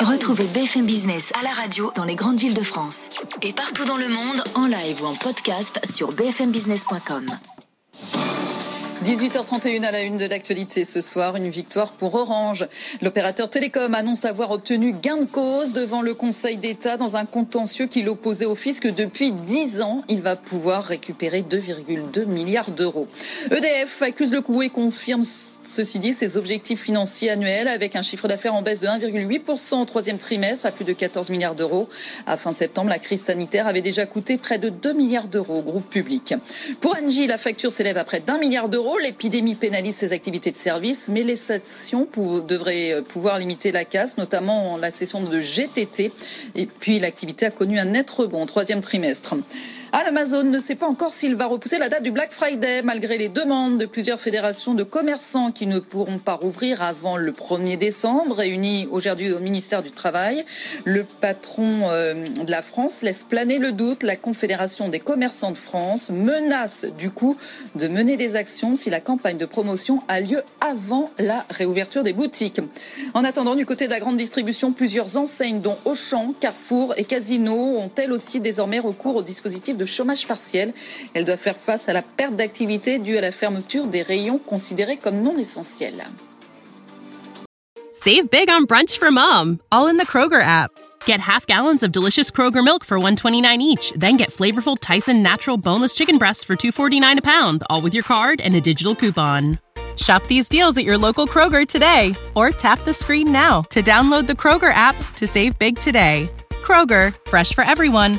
Retrouvez BFM Business à la radio dans les grandes villes de France et partout dans le monde en live ou en podcast sur bfmbusiness.com. 18h31 à la une de l'actualité ce soir, une victoire pour Orange. L'opérateur télécom annonce avoir obtenu gain de cause devant le Conseil d'État dans un contentieux qui l'opposait au fisc depuis 10 ans. Il va pouvoir récupérer 2,2 milliards d'euros. EDF accuse le coup et confirme, ceci dit, ses objectifs financiers annuels avec un chiffre d'affaires en baisse de 1,8% au troisième trimestre à plus de 14 milliards d'euros. À fin septembre, la crise sanitaire avait déjà coûté près de 2 milliards d'euros au groupe public. Pour Engie, la facture s'élève à près d'un milliard d'euros. L'épidémie pénalise ses activités de service, mais les stations devraient euh, pouvoir limiter la casse, notamment la session de GTT. Et puis l'activité a connu un net rebond au troisième trimestre. Amazon ne sait pas encore s'il va repousser la date du Black Friday, malgré les demandes de plusieurs fédérations de commerçants qui ne pourront pas rouvrir avant le 1er décembre, réunis aujourd'hui au ministère du Travail. Le patron euh, de la France laisse planer le doute. La Confédération des commerçants de France menace du coup de mener des actions si la campagne de promotion a lieu avant la réouverture des boutiques. En attendant, du côté de la grande distribution, plusieurs enseignes dont Auchan, Carrefour et Casino ont elles aussi désormais recours au dispositif de chômage partiel. Elle doit faire face à la perte d'activité due à la fermeture des rayons considérés comme non essentiels. Save big on brunch for mom, all in the Kroger app. Get half gallons of delicious Kroger milk for 129 each, then get flavorful Tyson natural boneless chicken breasts for 249 a pound, all with your card and a digital coupon. Shop these deals at your local Kroger today or tap the screen now to download the Kroger app to save big today. Kroger, fresh for everyone.